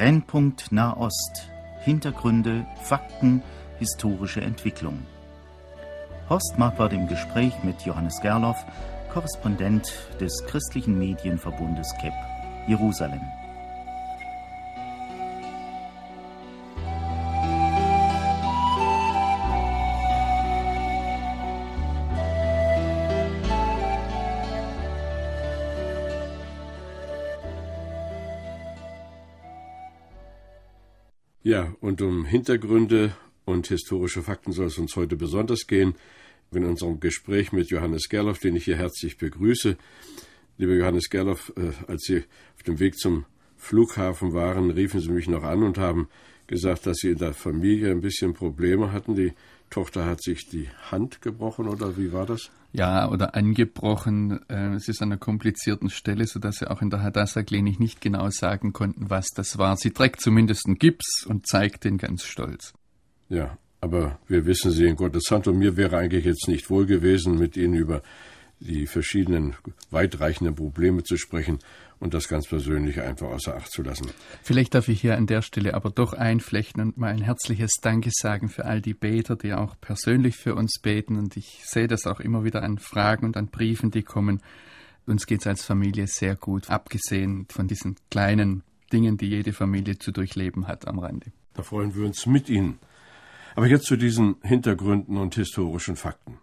Brennpunkt Nahost. Hintergründe, Fakten, historische Entwicklung. Horst Marquardt im Gespräch mit Johannes Gerloff, Korrespondent des christlichen Medienverbundes KEP, Jerusalem. Und um Hintergründe und historische Fakten soll es uns heute besonders gehen. In unserem Gespräch mit Johannes Gerloff, den ich hier herzlich begrüße. Lieber Johannes Gerloff, äh, als Sie auf dem Weg zum Flughafen waren, riefen Sie mich noch an und haben gesagt, dass Sie in der Familie ein bisschen Probleme hatten. Die Tochter hat sich die Hand gebrochen oder wie war das? Ja, oder angebrochen. Äh, es ist an einer komplizierten Stelle, sodass sie auch in der Hadassah-Klinik nicht genau sagen konnten, was das war. Sie trägt zumindest einen Gips und zeigt den ganz stolz. Ja, aber wir wissen sie in Gottes Hand und mir wäre eigentlich jetzt nicht wohl gewesen, mit Ihnen über die verschiedenen weitreichenden Probleme zu sprechen und das ganz persönlich einfach außer Acht zu lassen. Vielleicht darf ich hier an der Stelle aber doch einflechten und mal ein herzliches Danke sagen für all die Beter, die auch persönlich für uns beten. Und ich sehe das auch immer wieder an Fragen und an Briefen, die kommen. Uns geht es als Familie sehr gut, abgesehen von diesen kleinen Dingen, die jede Familie zu durchleben hat am Rande. Da freuen wir uns mit Ihnen. Aber jetzt zu diesen Hintergründen und historischen Fakten.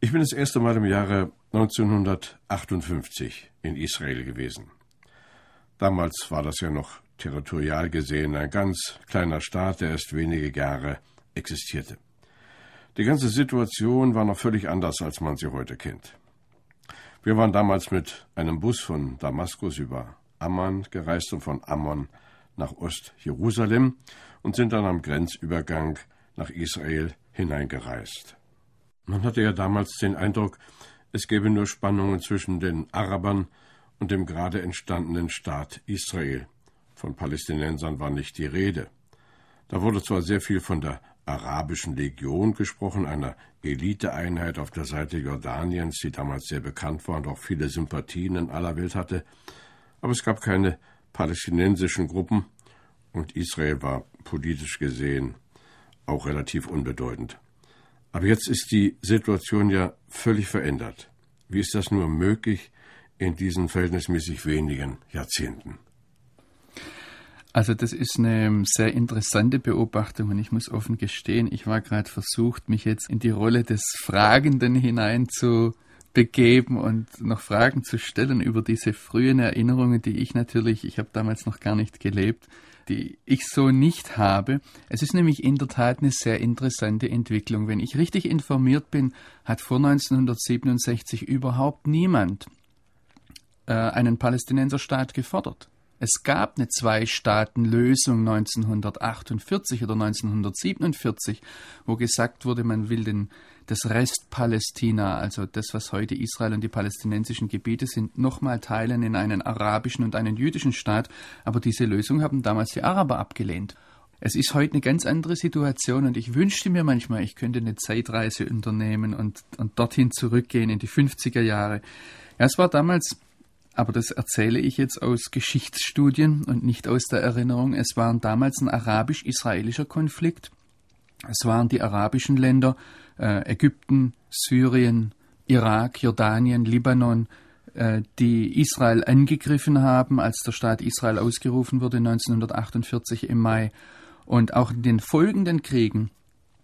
Ich bin das erste Mal im Jahre 1958 in Israel gewesen. Damals war das ja noch territorial gesehen ein ganz kleiner Staat, der erst wenige Jahre existierte. Die ganze Situation war noch völlig anders, als man sie heute kennt. Wir waren damals mit einem Bus von Damaskus über Amman gereist und von Amman nach Ost-Jerusalem und sind dann am Grenzübergang nach Israel hineingereist. Man hatte ja damals den Eindruck, es gäbe nur Spannungen zwischen den Arabern und dem gerade entstandenen Staat Israel. Von Palästinensern war nicht die Rede. Da wurde zwar sehr viel von der arabischen Legion gesprochen, einer Eliteeinheit auf der Seite Jordaniens, die damals sehr bekannt war und auch viele Sympathien in aller Welt hatte, aber es gab keine palästinensischen Gruppen und Israel war politisch gesehen auch relativ unbedeutend. Aber jetzt ist die Situation ja völlig verändert. Wie ist das nur möglich in diesen verhältnismäßig wenigen Jahrzehnten? Also das ist eine sehr interessante Beobachtung und ich muss offen gestehen, ich war gerade versucht, mich jetzt in die Rolle des Fragenden hinein zu begeben und noch Fragen zu stellen über diese frühen Erinnerungen, die ich natürlich, ich habe damals noch gar nicht gelebt, die ich so nicht habe. Es ist nämlich in der Tat eine sehr interessante Entwicklung. Wenn ich richtig informiert bin, hat vor 1967 überhaupt niemand äh, einen Palästinenserstaat gefordert. Es gab eine Zwei-Staaten-Lösung 1948 oder 1947, wo gesagt wurde, man will den, das Rest Palästina, also das, was heute Israel und die palästinensischen Gebiete sind, nochmal teilen in einen arabischen und einen jüdischen Staat. Aber diese Lösung haben damals die Araber abgelehnt. Es ist heute eine ganz andere Situation und ich wünschte mir manchmal, ich könnte eine Zeitreise unternehmen und, und dorthin zurückgehen in die 50er Jahre. Ja, es war damals aber das erzähle ich jetzt aus Geschichtsstudien und nicht aus der Erinnerung. Es war damals ein arabisch-israelischer Konflikt. Es waren die arabischen Länder Ägypten, Syrien, Irak, Jordanien, Libanon, äh, die Israel angegriffen haben, als der Staat Israel ausgerufen wurde 1948 im Mai. Und auch in den folgenden Kriegen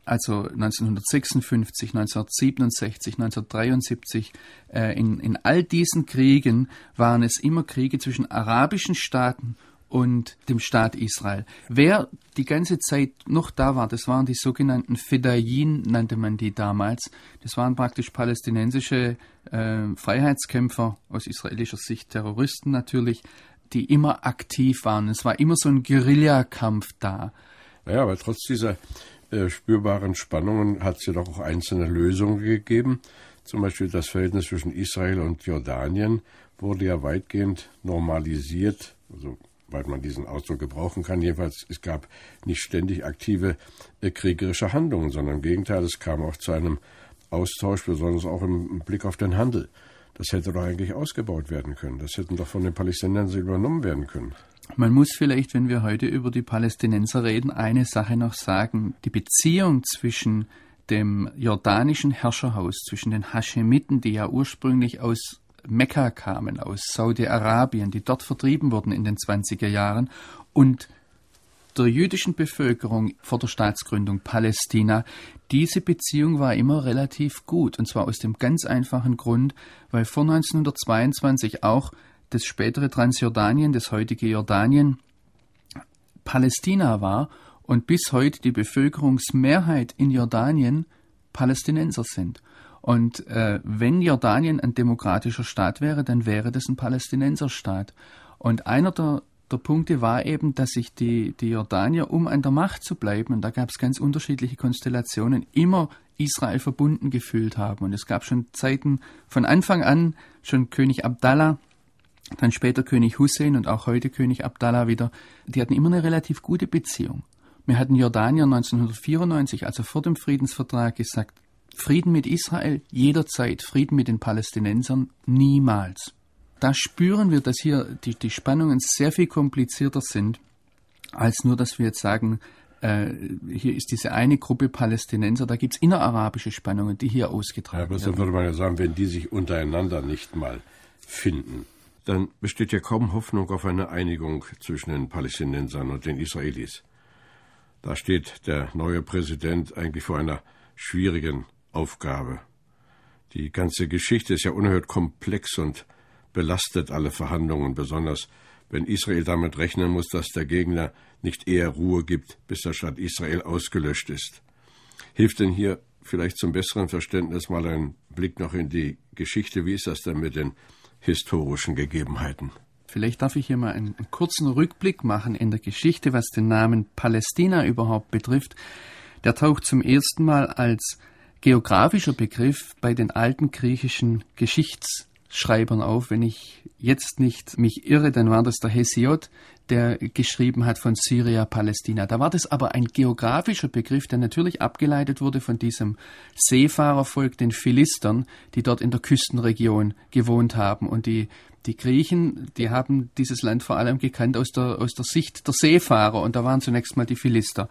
also 1956, 1967, 1973, äh, in, in all diesen Kriegen waren es immer Kriege zwischen arabischen Staaten und dem Staat Israel. Wer die ganze Zeit noch da war, das waren die sogenannten Fedayin, nannte man die damals. Das waren praktisch palästinensische äh, Freiheitskämpfer, aus israelischer Sicht Terroristen natürlich, die immer aktiv waren. Es war immer so ein Guerillakampf da. Naja, aber trotz dieser äh, spürbaren Spannungen hat es ja doch auch einzelne Lösungen gegeben. Zum Beispiel das Verhältnis zwischen Israel und Jordanien wurde ja weitgehend normalisiert, also weil man diesen Ausdruck gebrauchen kann. Jedenfalls, es gab nicht ständig aktive äh, kriegerische Handlungen, sondern im Gegenteil, es kam auch zu einem Austausch, besonders auch im Blick auf den Handel. Das hätte doch eigentlich ausgebaut werden können. Das hätten doch von den Palästinensern übernommen werden können. Man muss vielleicht, wenn wir heute über die Palästinenser reden, eine Sache noch sagen. Die Beziehung zwischen dem jordanischen Herrscherhaus, zwischen den Haschemiten, die ja ursprünglich aus Mekka kamen, aus Saudi-Arabien, die dort vertrieben wurden in den 20er Jahren, und der jüdischen Bevölkerung vor der Staatsgründung Palästina, diese Beziehung war immer relativ gut. Und zwar aus dem ganz einfachen Grund, weil vor 1922 auch das spätere Transjordanien, das heutige Jordanien, Palästina war und bis heute die Bevölkerungsmehrheit in Jordanien Palästinenser sind. Und äh, wenn Jordanien ein demokratischer Staat wäre, dann wäre das ein Palästinenserstaat. Und einer der, der Punkte war eben, dass sich die, die Jordanier, um an der Macht zu bleiben, und da gab es ganz unterschiedliche Konstellationen, immer Israel verbunden gefühlt haben. Und es gab schon Zeiten von Anfang an, schon König Abdallah, dann später König Hussein und auch heute König Abdallah wieder, die hatten immer eine relativ gute Beziehung. Wir hatten Jordanier 1994, also vor dem Friedensvertrag, gesagt, Frieden mit Israel jederzeit, Frieden mit den Palästinensern niemals. Da spüren wir, dass hier die, die Spannungen sehr viel komplizierter sind, als nur, dass wir jetzt sagen, äh, hier ist diese eine Gruppe Palästinenser, da gibt es innerarabische Spannungen, die hier ausgetragen ja, werden. würde man ja sagen, wenn die sich untereinander nicht mal finden, dann besteht ja kaum Hoffnung auf eine Einigung zwischen den Palästinensern und den Israelis. Da steht der neue Präsident eigentlich vor einer schwierigen Aufgabe. Die ganze Geschichte ist ja unerhört komplex und belastet alle Verhandlungen, besonders wenn Israel damit rechnen muss, dass der Gegner nicht eher Ruhe gibt, bis der Staat Israel ausgelöscht ist. Hilft denn hier vielleicht zum besseren Verständnis mal ein Blick noch in die Geschichte? Wie ist das denn mit den historischen Gegebenheiten? Vielleicht darf ich hier mal einen, einen kurzen Rückblick machen in der Geschichte, was den Namen Palästina überhaupt betrifft. Der taucht zum ersten Mal als geografischer Begriff bei den alten griechischen Geschichtsschreibern auf. Wenn ich jetzt nicht mich irre, dann war das der Hesiod, der geschrieben hat von Syria, Palästina. Da war das aber ein geografischer Begriff, der natürlich abgeleitet wurde von diesem Seefahrervolk, den Philistern, die dort in der Küstenregion gewohnt haben. Und die, die Griechen, die haben dieses Land vor allem gekannt aus der, aus der Sicht der Seefahrer. Und da waren zunächst mal die Philister.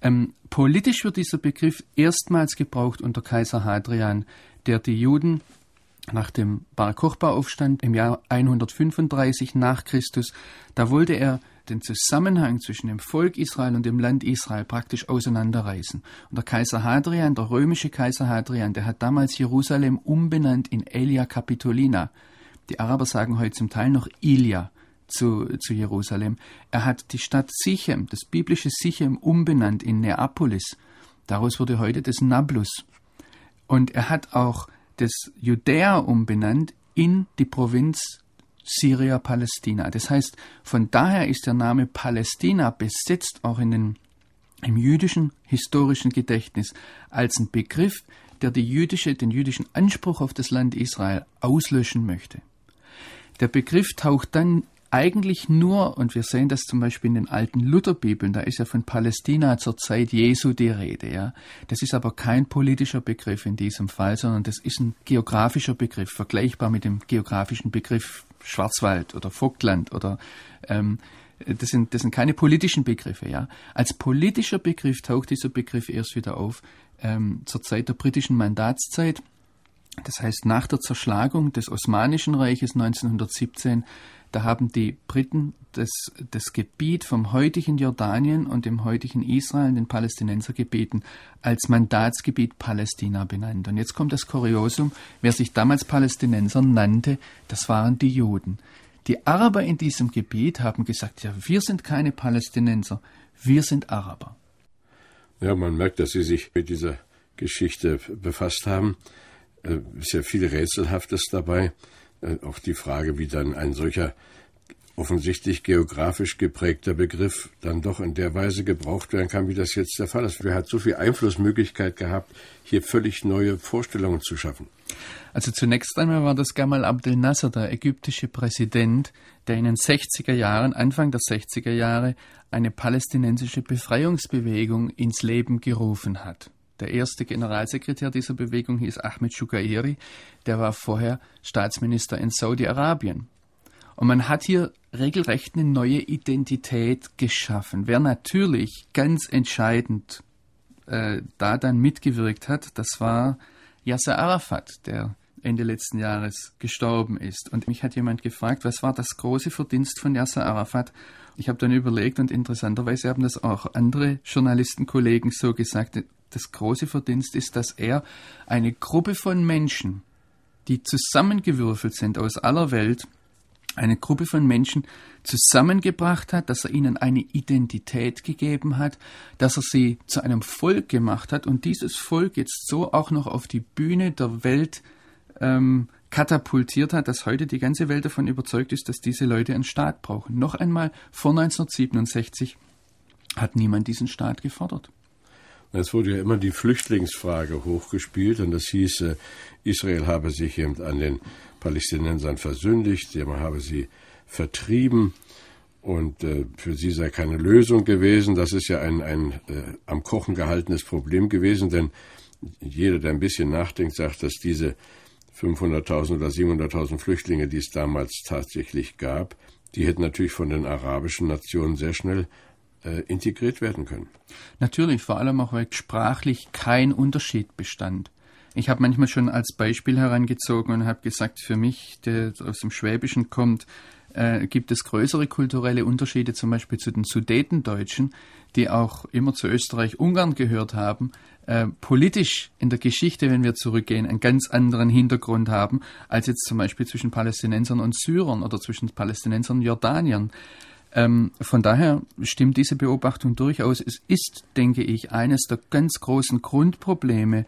Ähm, politisch wird dieser Begriff erstmals gebraucht unter Kaiser Hadrian, der die Juden nach dem Bar Kochba-Aufstand im Jahr 135 nach Christus, da wollte er den Zusammenhang zwischen dem Volk Israel und dem Land Israel praktisch auseinanderreißen. Und der Kaiser Hadrian, der römische Kaiser Hadrian, der hat damals Jerusalem umbenannt in Elia Capitolina. Die Araber sagen heute zum Teil noch Ilia zu, zu Jerusalem. Er hat die Stadt Sichem, das biblische Sichem, umbenannt in Neapolis. Daraus wurde heute das Nablus. Und er hat auch das Judäa umbenannt in die Provinz Syria-Palästina. Das heißt, von daher ist der Name Palästina besetzt auch in den, im jüdischen historischen Gedächtnis als ein Begriff, der die jüdische, den jüdischen Anspruch auf das Land Israel auslöschen möchte. Der Begriff taucht dann eigentlich nur, und wir sehen das zum Beispiel in den alten Lutherbibeln, da ist ja von Palästina zur Zeit Jesu die Rede, ja. Das ist aber kein politischer Begriff in diesem Fall, sondern das ist ein geografischer Begriff, vergleichbar mit dem geografischen Begriff Schwarzwald oder Vogtland oder ähm, das sind, das sind keine politischen Begriffe, ja. Als politischer Begriff taucht dieser Begriff erst wieder auf ähm, zur Zeit der britischen Mandatszeit. Das heißt, nach der Zerschlagung des Osmanischen Reiches 1917 da haben die Briten das, das Gebiet vom heutigen Jordanien und dem heutigen Israel, den Palästinenser gebeten, als Mandatsgebiet Palästina benannt. Und jetzt kommt das Kuriosum, wer sich damals Palästinenser nannte, das waren die Juden. Die Araber in diesem Gebiet haben gesagt, ja, wir sind keine Palästinenser, wir sind Araber. Ja, man merkt, dass Sie sich mit dieser Geschichte befasst haben. Äh, ist ja viel Rätselhaftes dabei. Äh, auch die Frage, wie dann ein solcher offensichtlich geografisch geprägter Begriff dann doch in der Weise gebraucht werden kann, wie das jetzt der Fall ist. Wer hat so viel Einflussmöglichkeit gehabt, hier völlig neue Vorstellungen zu schaffen? Also zunächst einmal war das Gamal Abdel Nasser, der ägyptische Präsident, der in den 60er Jahren, Anfang der 60er Jahre, eine palästinensische Befreiungsbewegung ins Leben gerufen hat. Der erste Generalsekretär dieser Bewegung hieß Ahmed Shukairi, der war vorher Staatsminister in Saudi-Arabien. Und man hat hier regelrecht eine neue Identität geschaffen. Wer natürlich ganz entscheidend äh, da dann mitgewirkt hat, das war Yasser Arafat, der Ende letzten Jahres gestorben ist. Und mich hat jemand gefragt, was war das große Verdienst von Yasser Arafat? Ich habe dann überlegt und interessanterweise haben das auch andere Journalistenkollegen so gesagt. Das große Verdienst ist, dass er eine Gruppe von Menschen, die zusammengewürfelt sind aus aller Welt, eine Gruppe von Menschen zusammengebracht hat, dass er ihnen eine Identität gegeben hat, dass er sie zu einem Volk gemacht hat und dieses Volk jetzt so auch noch auf die Bühne der Welt ähm, katapultiert hat, dass heute die ganze Welt davon überzeugt ist, dass diese Leute einen Staat brauchen. Noch einmal, vor 1967 hat niemand diesen Staat gefordert. Es wurde ja immer die Flüchtlingsfrage hochgespielt und das hieß, äh, Israel habe sich eben an den Palästinensern versündigt, man habe sie vertrieben und äh, für sie sei keine Lösung gewesen. Das ist ja ein, ein äh, am Kochen gehaltenes Problem gewesen, denn jeder, der ein bisschen nachdenkt, sagt, dass diese 500.000 oder 700.000 Flüchtlinge, die es damals tatsächlich gab, die hätten natürlich von den arabischen Nationen sehr schnell integriert werden können. Natürlich, vor allem auch, weil sprachlich kein Unterschied bestand. Ich habe manchmal schon als Beispiel herangezogen und habe gesagt, für mich, der aus dem Schwäbischen kommt, äh, gibt es größere kulturelle Unterschiede zum Beispiel zu den Sudetendeutschen, die auch immer zu Österreich-Ungarn gehört haben, äh, politisch in der Geschichte, wenn wir zurückgehen, einen ganz anderen Hintergrund haben, als jetzt zum Beispiel zwischen Palästinensern und Syrern oder zwischen Palästinensern und Jordaniern. Ähm, von daher stimmt diese Beobachtung durchaus. Es ist, denke ich, eines der ganz großen Grundprobleme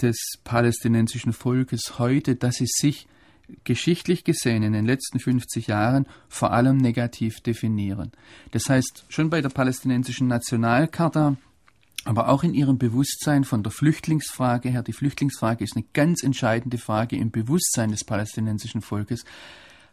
des palästinensischen Volkes heute, dass sie sich geschichtlich gesehen in den letzten 50 Jahren vor allem negativ definieren. Das heißt, schon bei der palästinensischen Nationalcharta aber auch in ihrem Bewusstsein von der Flüchtlingsfrage her, die Flüchtlingsfrage ist eine ganz entscheidende Frage im Bewusstsein des palästinensischen Volkes,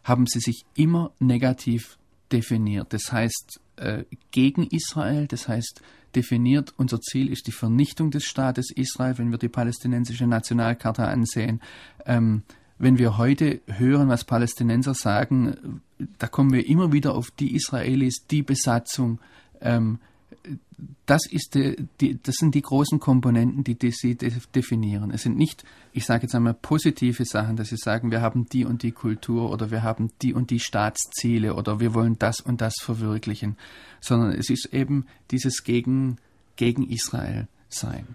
haben sie sich immer negativ definiert. Das heißt, äh, gegen Israel, das heißt, definiert, unser Ziel ist die Vernichtung des Staates Israel, wenn wir die palästinensische Nationalkarte ansehen. Ähm, wenn wir heute hören, was Palästinenser sagen, da kommen wir immer wieder auf die Israelis, die Besatzung, ähm, das, ist die, die, das sind die großen Komponenten, die, sie definieren. Es sind nicht, ich sage jetzt einmal, positive Sachen, dass sie sagen, wir haben die und die Kultur oder wir haben die und die Staatsziele oder wir wollen das und das verwirklichen, sondern es ist eben dieses gegen, gegen Israel sein.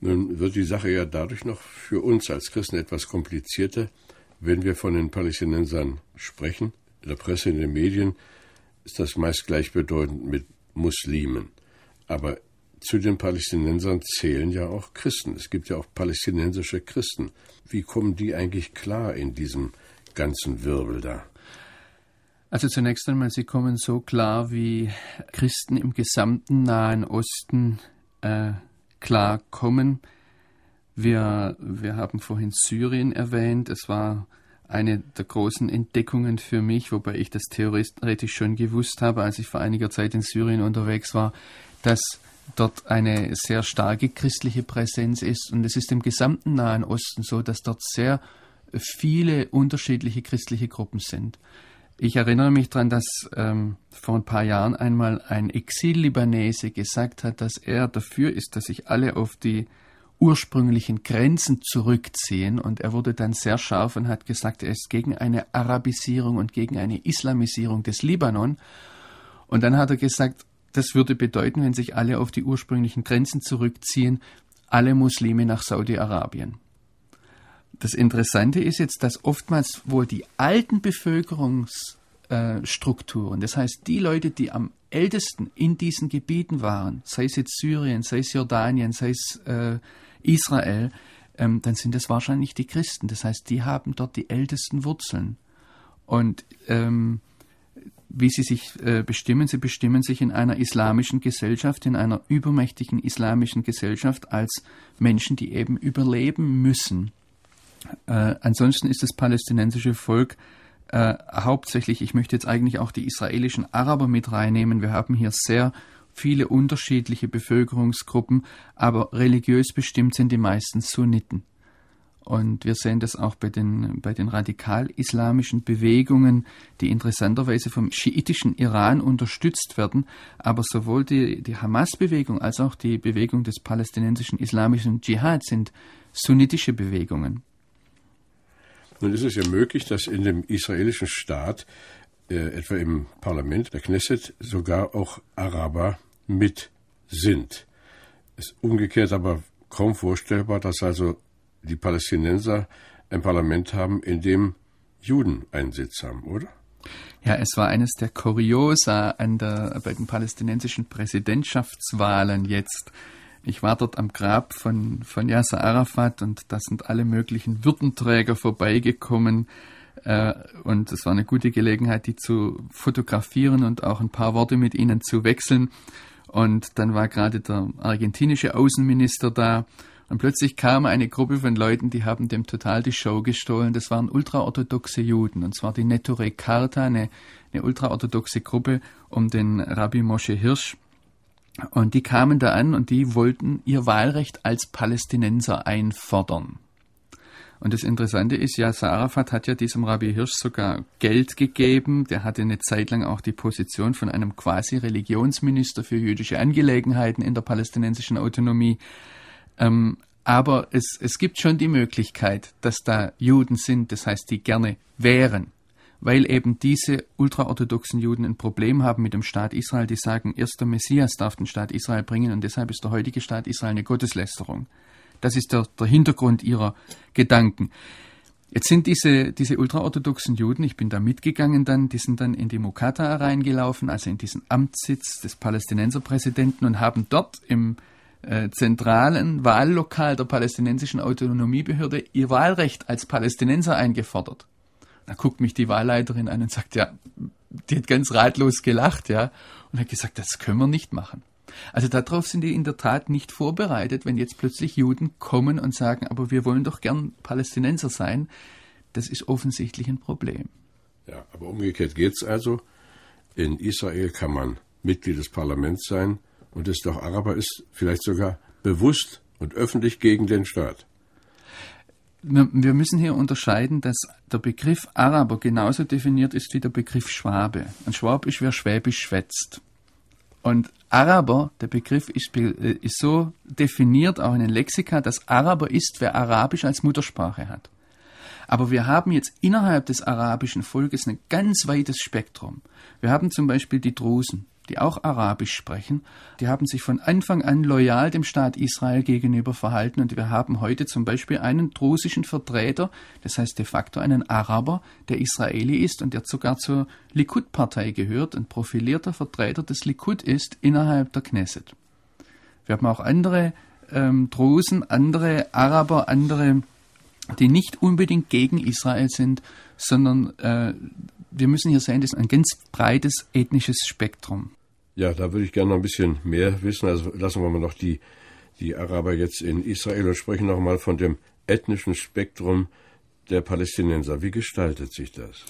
Nun wird die Sache ja dadurch noch für uns als Christen etwas komplizierter, wenn wir von den Palästinensern sprechen. In der Presse, in den Medien ist das meist gleichbedeutend mit Muslimen. Aber zu den Palästinensern zählen ja auch Christen. Es gibt ja auch palästinensische Christen. Wie kommen die eigentlich klar in diesem ganzen Wirbel da? Also zunächst einmal, sie kommen so klar, wie Christen im gesamten Nahen Osten äh, klar kommen. Wir, wir haben vorhin Syrien erwähnt. Es war eine der großen Entdeckungen für mich, wobei ich das theoretisch schon gewusst habe, als ich vor einiger Zeit in Syrien unterwegs war, dass dort eine sehr starke christliche Präsenz ist. Und es ist im gesamten Nahen Osten so, dass dort sehr viele unterschiedliche christliche Gruppen sind. Ich erinnere mich daran, dass ähm, vor ein paar Jahren einmal ein Exil-Libanese gesagt hat, dass er dafür ist, dass sich alle auf die ursprünglichen Grenzen zurückziehen. Und er wurde dann sehr scharf und hat gesagt, er ist gegen eine Arabisierung und gegen eine Islamisierung des Libanon. Und dann hat er gesagt, das würde bedeuten, wenn sich alle auf die ursprünglichen Grenzen zurückziehen, alle Muslime nach Saudi-Arabien. Das Interessante ist jetzt, dass oftmals wohl die alten Bevölkerungsstrukturen, das heißt die Leute, die am ältesten in diesen Gebieten waren, sei es jetzt Syrien, sei es Jordanien, sei es äh, Israel, ähm, dann sind es wahrscheinlich die Christen. Das heißt, die haben dort die ältesten Wurzeln. Und ähm, wie sie sich äh, bestimmen, sie bestimmen sich in einer islamischen Gesellschaft, in einer übermächtigen islamischen Gesellschaft als Menschen, die eben überleben müssen. Äh, ansonsten ist das palästinensische Volk äh, hauptsächlich, ich möchte jetzt eigentlich auch die israelischen Araber mit reinnehmen. Wir haben hier sehr viele unterschiedliche Bevölkerungsgruppen, aber religiös bestimmt sind die meisten Sunniten. Und wir sehen das auch bei den, bei den radikal-islamischen Bewegungen, die interessanterweise vom schiitischen Iran unterstützt werden. Aber sowohl die, die Hamas-Bewegung als auch die Bewegung des palästinensischen islamischen Dschihad sind sunnitische Bewegungen. Nun ist es ja möglich, dass in dem israelischen Staat, äh, etwa im Parlament, der Knesset, sogar auch Araber mit sind. Es ist umgekehrt aber kaum vorstellbar, dass also die Palästinenser ein Parlament haben, in dem Juden einen Sitz haben, oder? Ja, es war eines der Kuriosa an der, bei den palästinensischen Präsidentschaftswahlen jetzt. Ich war dort am Grab von, von Yasser Arafat und da sind alle möglichen Würdenträger vorbeigekommen. Äh, und es war eine gute Gelegenheit, die zu fotografieren und auch ein paar Worte mit ihnen zu wechseln. Und dann war gerade der argentinische Außenminister da. Und plötzlich kam eine Gruppe von Leuten, die haben dem total die Show gestohlen. Das waren ultraorthodoxe Juden. Und zwar die Nettore Carta, eine, eine ultraorthodoxe Gruppe um den Rabbi Moshe Hirsch. Und die kamen da an und die wollten ihr Wahlrecht als Palästinenser einfordern. Und das Interessante ist, ja, Arafat hat ja diesem Rabbi Hirsch sogar Geld gegeben. Der hatte eine Zeit lang auch die Position von einem quasi Religionsminister für jüdische Angelegenheiten in der palästinensischen Autonomie. Ähm, aber es, es gibt schon die Möglichkeit, dass da Juden sind, das heißt, die gerne wären, weil eben diese ultraorthodoxen Juden ein Problem haben mit dem Staat Israel, die sagen, erst der Messias darf den Staat Israel bringen und deshalb ist der heutige Staat Israel eine Gotteslästerung. Das ist der, der Hintergrund ihrer Gedanken. Jetzt sind diese, diese ultraorthodoxen Juden, ich bin da mitgegangen dann, die sind dann in die Mukata reingelaufen, also in diesen Amtssitz des Palästinenserpräsidenten und haben dort im äh, zentralen Wahllokal der palästinensischen Autonomiebehörde ihr Wahlrecht als Palästinenser eingefordert. Da guckt mich die Wahlleiterin an und sagt, ja, die hat ganz ratlos gelacht, ja, und hat gesagt, das können wir nicht machen. Also darauf sind die in der Tat nicht vorbereitet, wenn jetzt plötzlich Juden kommen und sagen, aber wir wollen doch gern Palästinenser sein. Das ist offensichtlich ein Problem. Ja, aber umgekehrt geht es also. In Israel kann man Mitglied des Parlaments sein und es doch Araber ist, vielleicht sogar bewusst und öffentlich gegen den Staat. Wir müssen hier unterscheiden, dass der Begriff Araber genauso definiert ist wie der Begriff Schwabe. Ein Schwab ist, wer Schwäbisch schwätzt. Und Araber, der Begriff ist, äh, ist so definiert, auch in den Lexika, dass Araber ist, wer Arabisch als Muttersprache hat. Aber wir haben jetzt innerhalb des arabischen Volkes ein ganz weites Spektrum. Wir haben zum Beispiel die Drusen die auch Arabisch sprechen, die haben sich von Anfang an loyal dem Staat Israel gegenüber verhalten und wir haben heute zum Beispiel einen drusischen Vertreter, das heißt de facto einen Araber, der Israeli ist und der sogar zur Likud-Partei gehört, ein profilierter Vertreter des Likud ist innerhalb der Knesset. Wir haben auch andere ähm, Drusen, andere Araber, andere, die nicht unbedingt gegen Israel sind, sondern äh, wir müssen hier sehen, das ist ein ganz breites ethnisches Spektrum. Ja, da würde ich gerne noch ein bisschen mehr wissen. Also lassen wir mal noch die, die Araber jetzt in Israel und sprechen noch mal von dem ethnischen Spektrum der Palästinenser. Wie gestaltet sich das?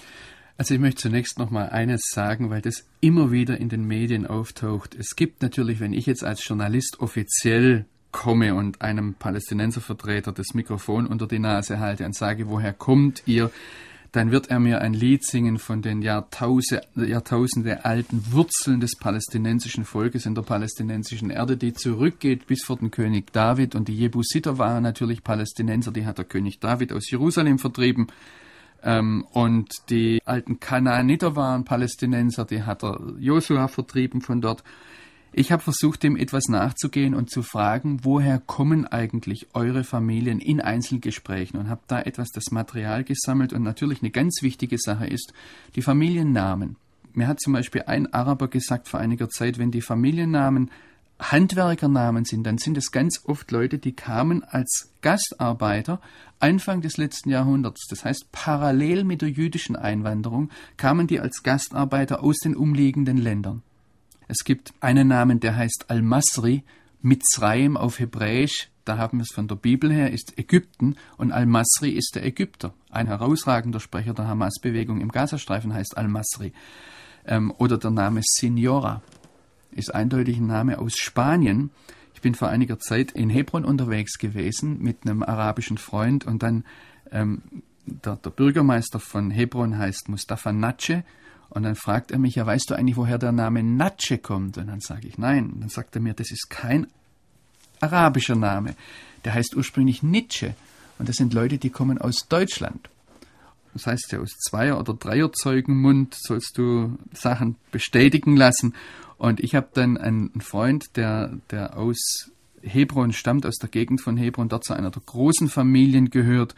Also ich möchte zunächst noch mal eines sagen, weil das immer wieder in den Medien auftaucht. Es gibt natürlich, wenn ich jetzt als Journalist offiziell komme und einem Palästinenservertreter das Mikrofon unter die Nase halte und sage, woher kommt ihr? Dann wird er mir ein Lied singen von den Jahrtausende, Jahrtausende alten Wurzeln des palästinensischen Volkes in der palästinensischen Erde, die zurückgeht bis vor den König David. Und die Jebusiter waren natürlich Palästinenser, die hat der König David aus Jerusalem vertrieben. Ähm, und die alten Kanaaniter waren Palästinenser, die hat der Josua vertrieben von dort. Ich habe versucht, dem etwas nachzugehen und zu fragen, woher kommen eigentlich eure Familien in Einzelgesprächen und habe da etwas das Material gesammelt und natürlich eine ganz wichtige Sache ist die Familiennamen. Mir hat zum Beispiel ein Araber gesagt vor einiger Zeit, wenn die Familiennamen Handwerkernamen sind, dann sind es ganz oft Leute, die kamen als Gastarbeiter Anfang des letzten Jahrhunderts. Das heißt, parallel mit der jüdischen Einwanderung kamen die als Gastarbeiter aus den umliegenden Ländern. Es gibt einen Namen, der heißt Al-Masri, Mitzrayim auf Hebräisch, da haben wir es von der Bibel her, ist Ägypten und Al-Masri ist der Ägypter. Ein herausragender Sprecher der Hamas-Bewegung im Gazastreifen heißt Al-Masri. Ähm, oder der Name Signora ist eindeutig ein Name aus Spanien. Ich bin vor einiger Zeit in Hebron unterwegs gewesen mit einem arabischen Freund und dann ähm, der, der, Bürgermeister von Hebron heißt Mustafa Natsche und dann fragt er mich, ja, weißt du eigentlich, woher der Name Natsche kommt? Und dann sage ich, nein. Und dann sagt er mir, das ist kein arabischer Name. Der heißt ursprünglich Nietzsche. Und das sind Leute, die kommen aus Deutschland. Das heißt ja, aus Zweier- oder Dreierzeugenmund sollst du Sachen bestätigen lassen. Und ich habe dann einen Freund, der, der aus Hebron stammt, aus der Gegend von Hebron, dort zu einer der großen Familien gehört.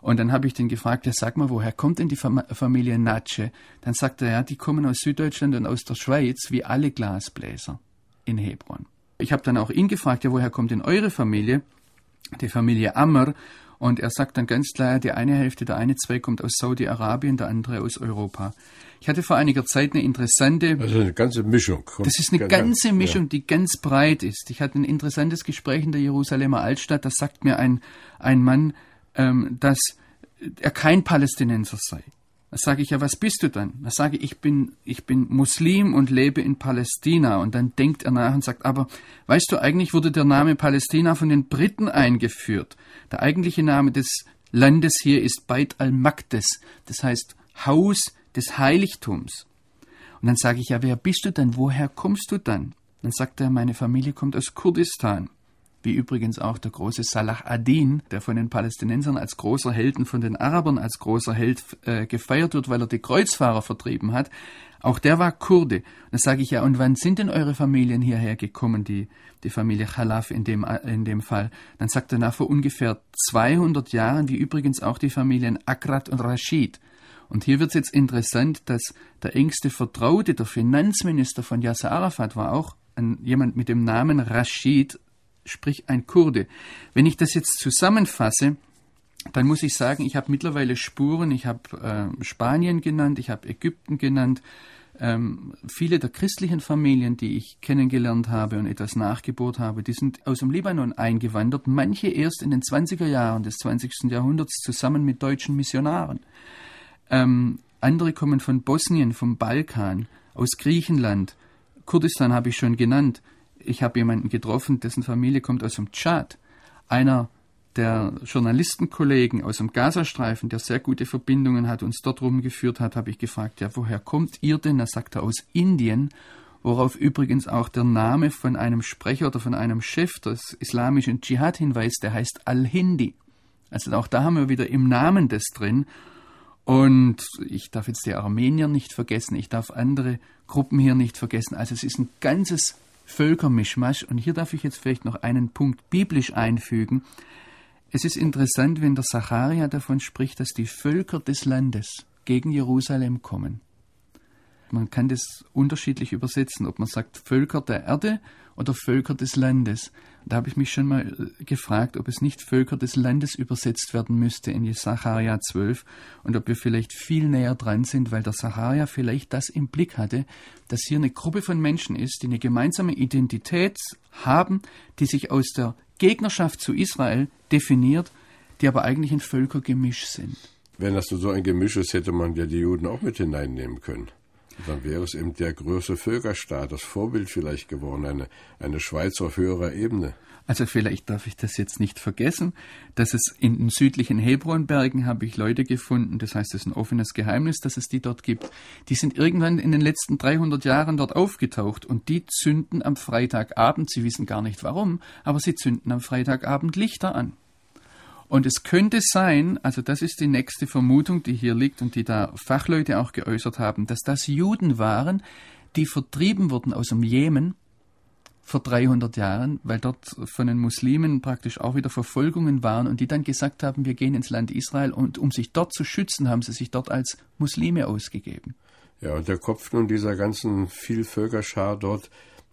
Und dann habe ich den gefragt, ja, sag mal, woher kommt denn die Familie Natsche? Dann sagt er, ja, die kommen aus Süddeutschland und aus der Schweiz, wie alle Glasbläser in Hebron. Ich habe dann auch ihn gefragt, ja, woher kommt denn eure Familie? Die Familie Ammer. Und er sagt dann ganz klar, die eine Hälfte, der eine Zweig kommt aus Saudi-Arabien, der andere aus Europa. Ich hatte vor einiger Zeit eine interessante. Also eine ganze Mischung. Das ist eine ganze Mischung, ja. die ganz breit ist. Ich hatte ein interessantes Gespräch in der Jerusalemer Altstadt. Da sagt mir ein, ein Mann, ähm, dass er kein Palästinenser sei. Da sage ich ja, was bist du dann? Da sage ich, ich bin, ich bin Muslim und lebe in Palästina. Und dann denkt er nach und sagt, aber weißt du, eigentlich wurde der Name Palästina von den Briten eingeführt. Der eigentliche Name des Landes hier ist Beit al-Maqdes, das heißt Haus des Heiligtums. Und dann sage ich, ja, wer bist du denn? Woher kommst du dann? Dann sagt er, meine Familie kommt aus Kurdistan wie übrigens auch der große Salah ad-Din, der von den Palästinensern als großer Held und von den Arabern als großer Held äh, gefeiert wird, weil er die Kreuzfahrer vertrieben hat. Auch der war Kurde. Und da sage ich ja, und wann sind denn eure Familien hierher gekommen, die, die Familie Khalaf in dem, in dem Fall? Dann sagt er, nach vor ungefähr 200 Jahren, wie übrigens auch die Familien Akrat und Rashid. Und hier wird es jetzt interessant, dass der engste Vertraute, der Finanzminister von Yasser Arafat war auch ein, jemand mit dem Namen Rashid sprich ein Kurde. Wenn ich das jetzt zusammenfasse, dann muss ich sagen, ich habe mittlerweile Spuren, ich habe äh, Spanien genannt, ich habe Ägypten genannt, ähm, viele der christlichen Familien, die ich kennengelernt habe und etwas nachgebohrt habe, die sind aus dem Libanon eingewandert, manche erst in den 20er Jahren des 20. Jahrhunderts zusammen mit deutschen Missionaren. Ähm, andere kommen von Bosnien, vom Balkan, aus Griechenland, Kurdistan habe ich schon genannt, ich habe jemanden getroffen, dessen Familie kommt aus dem Tschad. Einer der Journalistenkollegen aus dem Gazastreifen, der sehr gute Verbindungen hat, uns dort rumgeführt hat, habe ich gefragt, ja, woher kommt ihr denn? Er sagt er aus Indien, worauf übrigens auch der Name von einem Sprecher oder von einem Chef des islamischen Dschihad hinweist, der heißt Al-Hindi. Also auch da haben wir wieder im Namen das drin. Und ich darf jetzt die Armenier nicht vergessen, ich darf andere Gruppen hier nicht vergessen. Also es ist ein ganzes Völkermischmasch. Und hier darf ich jetzt vielleicht noch einen Punkt biblisch einfügen. Es ist interessant, wenn der Sacharia davon spricht, dass die Völker des Landes gegen Jerusalem kommen. Man kann das unterschiedlich übersetzen, ob man sagt Völker der Erde oder Völker des Landes. Da habe ich mich schon mal äh, gefragt, ob es nicht Völker des Landes übersetzt werden müsste in Jesacharia 12 und ob wir vielleicht viel näher dran sind, weil der Sacharia vielleicht das im Blick hatte, dass hier eine Gruppe von Menschen ist, die eine gemeinsame Identität haben, die sich aus der Gegnerschaft zu Israel definiert, die aber eigentlich ein Völkergemisch sind. Wenn das so ein Gemisch ist, hätte man ja die Juden auch mit hineinnehmen können. Dann wäre es eben der größte Völkerstaat, das Vorbild vielleicht geworden, eine, eine Schweiz auf höherer Ebene. Also vielleicht darf ich das jetzt nicht vergessen, dass es in den südlichen Hebronbergen habe ich Leute gefunden, das heißt, es ist ein offenes Geheimnis, dass es die dort gibt. Die sind irgendwann in den letzten 300 Jahren dort aufgetaucht und die zünden am Freitagabend, sie wissen gar nicht warum, aber sie zünden am Freitagabend Lichter an. Und es könnte sein, also das ist die nächste Vermutung, die hier liegt und die da Fachleute auch geäußert haben, dass das Juden waren, die vertrieben wurden aus dem Jemen vor 300 Jahren, weil dort von den Muslimen praktisch auch wieder Verfolgungen waren und die dann gesagt haben, wir gehen ins Land Israel und um sich dort zu schützen, haben sie sich dort als Muslime ausgegeben. Ja, und der Kopf nun dieser ganzen Vielvölkerschar dort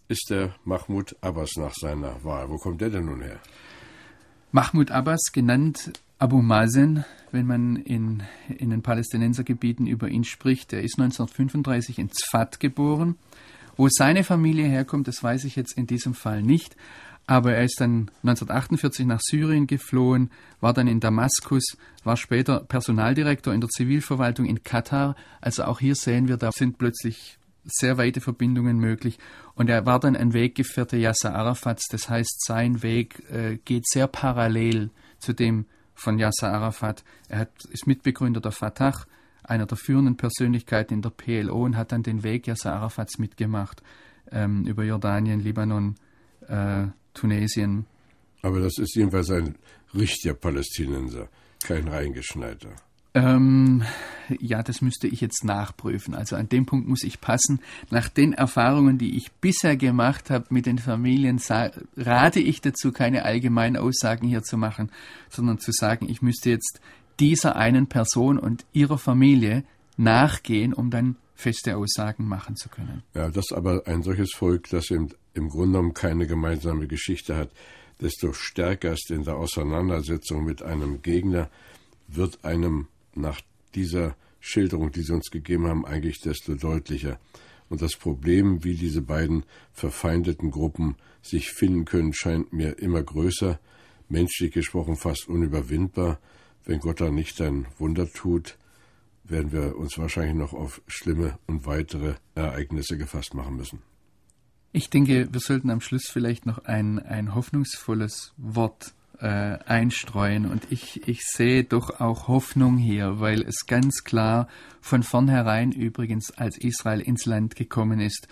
ist der Mahmoud Abbas nach seiner Wahl. Wo kommt der denn nun her? Mahmoud Abbas, genannt Abu Mazen, wenn man in, in den Palästinensergebieten über ihn spricht, er ist 1935 in Zfat geboren. Wo seine Familie herkommt, das weiß ich jetzt in diesem Fall nicht. Aber er ist dann 1948 nach Syrien geflohen, war dann in Damaskus, war später Personaldirektor in der Zivilverwaltung in Katar. Also auch hier sehen wir, da sind plötzlich sehr weite Verbindungen möglich. Und er war dann ein Weggefährte Yasser Arafats. Das heißt, sein Weg äh, geht sehr parallel zu dem von Yasser Arafat. Er hat, ist Mitbegründer der Fatah, einer der führenden Persönlichkeiten in der PLO und hat dann den Weg Yasser Arafats mitgemacht ähm, über Jordanien, Libanon, äh, Tunesien. Aber das ist jedenfalls ein richtiger Palästinenser, kein reingeschneiter. Ähm, ja, das müsste ich jetzt nachprüfen. Also an dem Punkt muss ich passen. Nach den Erfahrungen, die ich bisher gemacht habe mit den Familien, rate ich dazu, keine allgemeinen Aussagen hier zu machen, sondern zu sagen, ich müsste jetzt dieser einen Person und ihrer Familie nachgehen, um dann feste Aussagen machen zu können. Ja, dass aber ein solches Volk, das im, im Grunde genommen keine gemeinsame Geschichte hat, desto stärker ist in der Auseinandersetzung mit einem Gegner, wird einem nach dieser Schilderung, die Sie uns gegeben haben, eigentlich desto deutlicher. Und das Problem, wie diese beiden verfeindeten Gruppen sich finden können, scheint mir immer größer, menschlich gesprochen fast unüberwindbar. Wenn Gott da nicht ein Wunder tut, werden wir uns wahrscheinlich noch auf schlimme und weitere Ereignisse gefasst machen müssen. Ich denke, wir sollten am Schluss vielleicht noch ein, ein hoffnungsvolles Wort äh, einstreuen. Und ich, ich sehe doch auch Hoffnung hier, weil es ganz klar von vornherein übrigens, als Israel ins Land gekommen ist,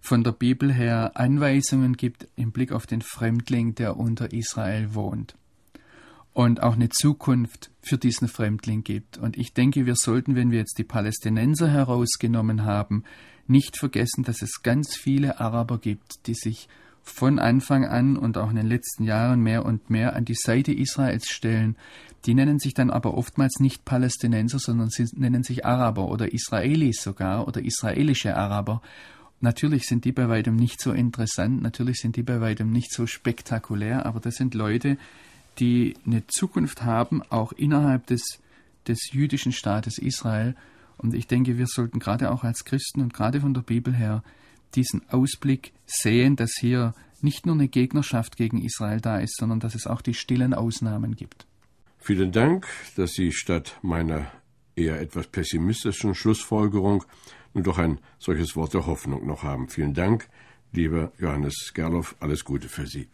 von der Bibel her Anweisungen gibt im Blick auf den Fremdling, der unter Israel wohnt. Und auch eine Zukunft für diesen Fremdling gibt. Und ich denke, wir sollten, wenn wir jetzt die Palästinenser herausgenommen haben, nicht vergessen, dass es ganz viele Araber gibt, die sich von Anfang an und auch in den letzten Jahren mehr und mehr an die Seite Israels stellen. Die nennen sich dann aber oftmals nicht Palästinenser, sondern sie nennen sich Araber oder Israelis sogar oder israelische Araber. Natürlich sind die bei weitem nicht so interessant, natürlich sind die bei weitem nicht so spektakulär, aber das sind Leute, die eine Zukunft haben, auch innerhalb des, des jüdischen Staates Israel. Und ich denke, wir sollten gerade auch als Christen und gerade von der Bibel her diesen Ausblick sehen, dass hier nicht nur eine Gegnerschaft gegen Israel da ist, sondern dass es auch die stillen Ausnahmen gibt. Vielen Dank, dass Sie statt meiner eher etwas pessimistischen Schlussfolgerung nun doch ein solches Wort der Hoffnung noch haben. Vielen Dank, lieber Johannes Gerloff, alles Gute für Sie.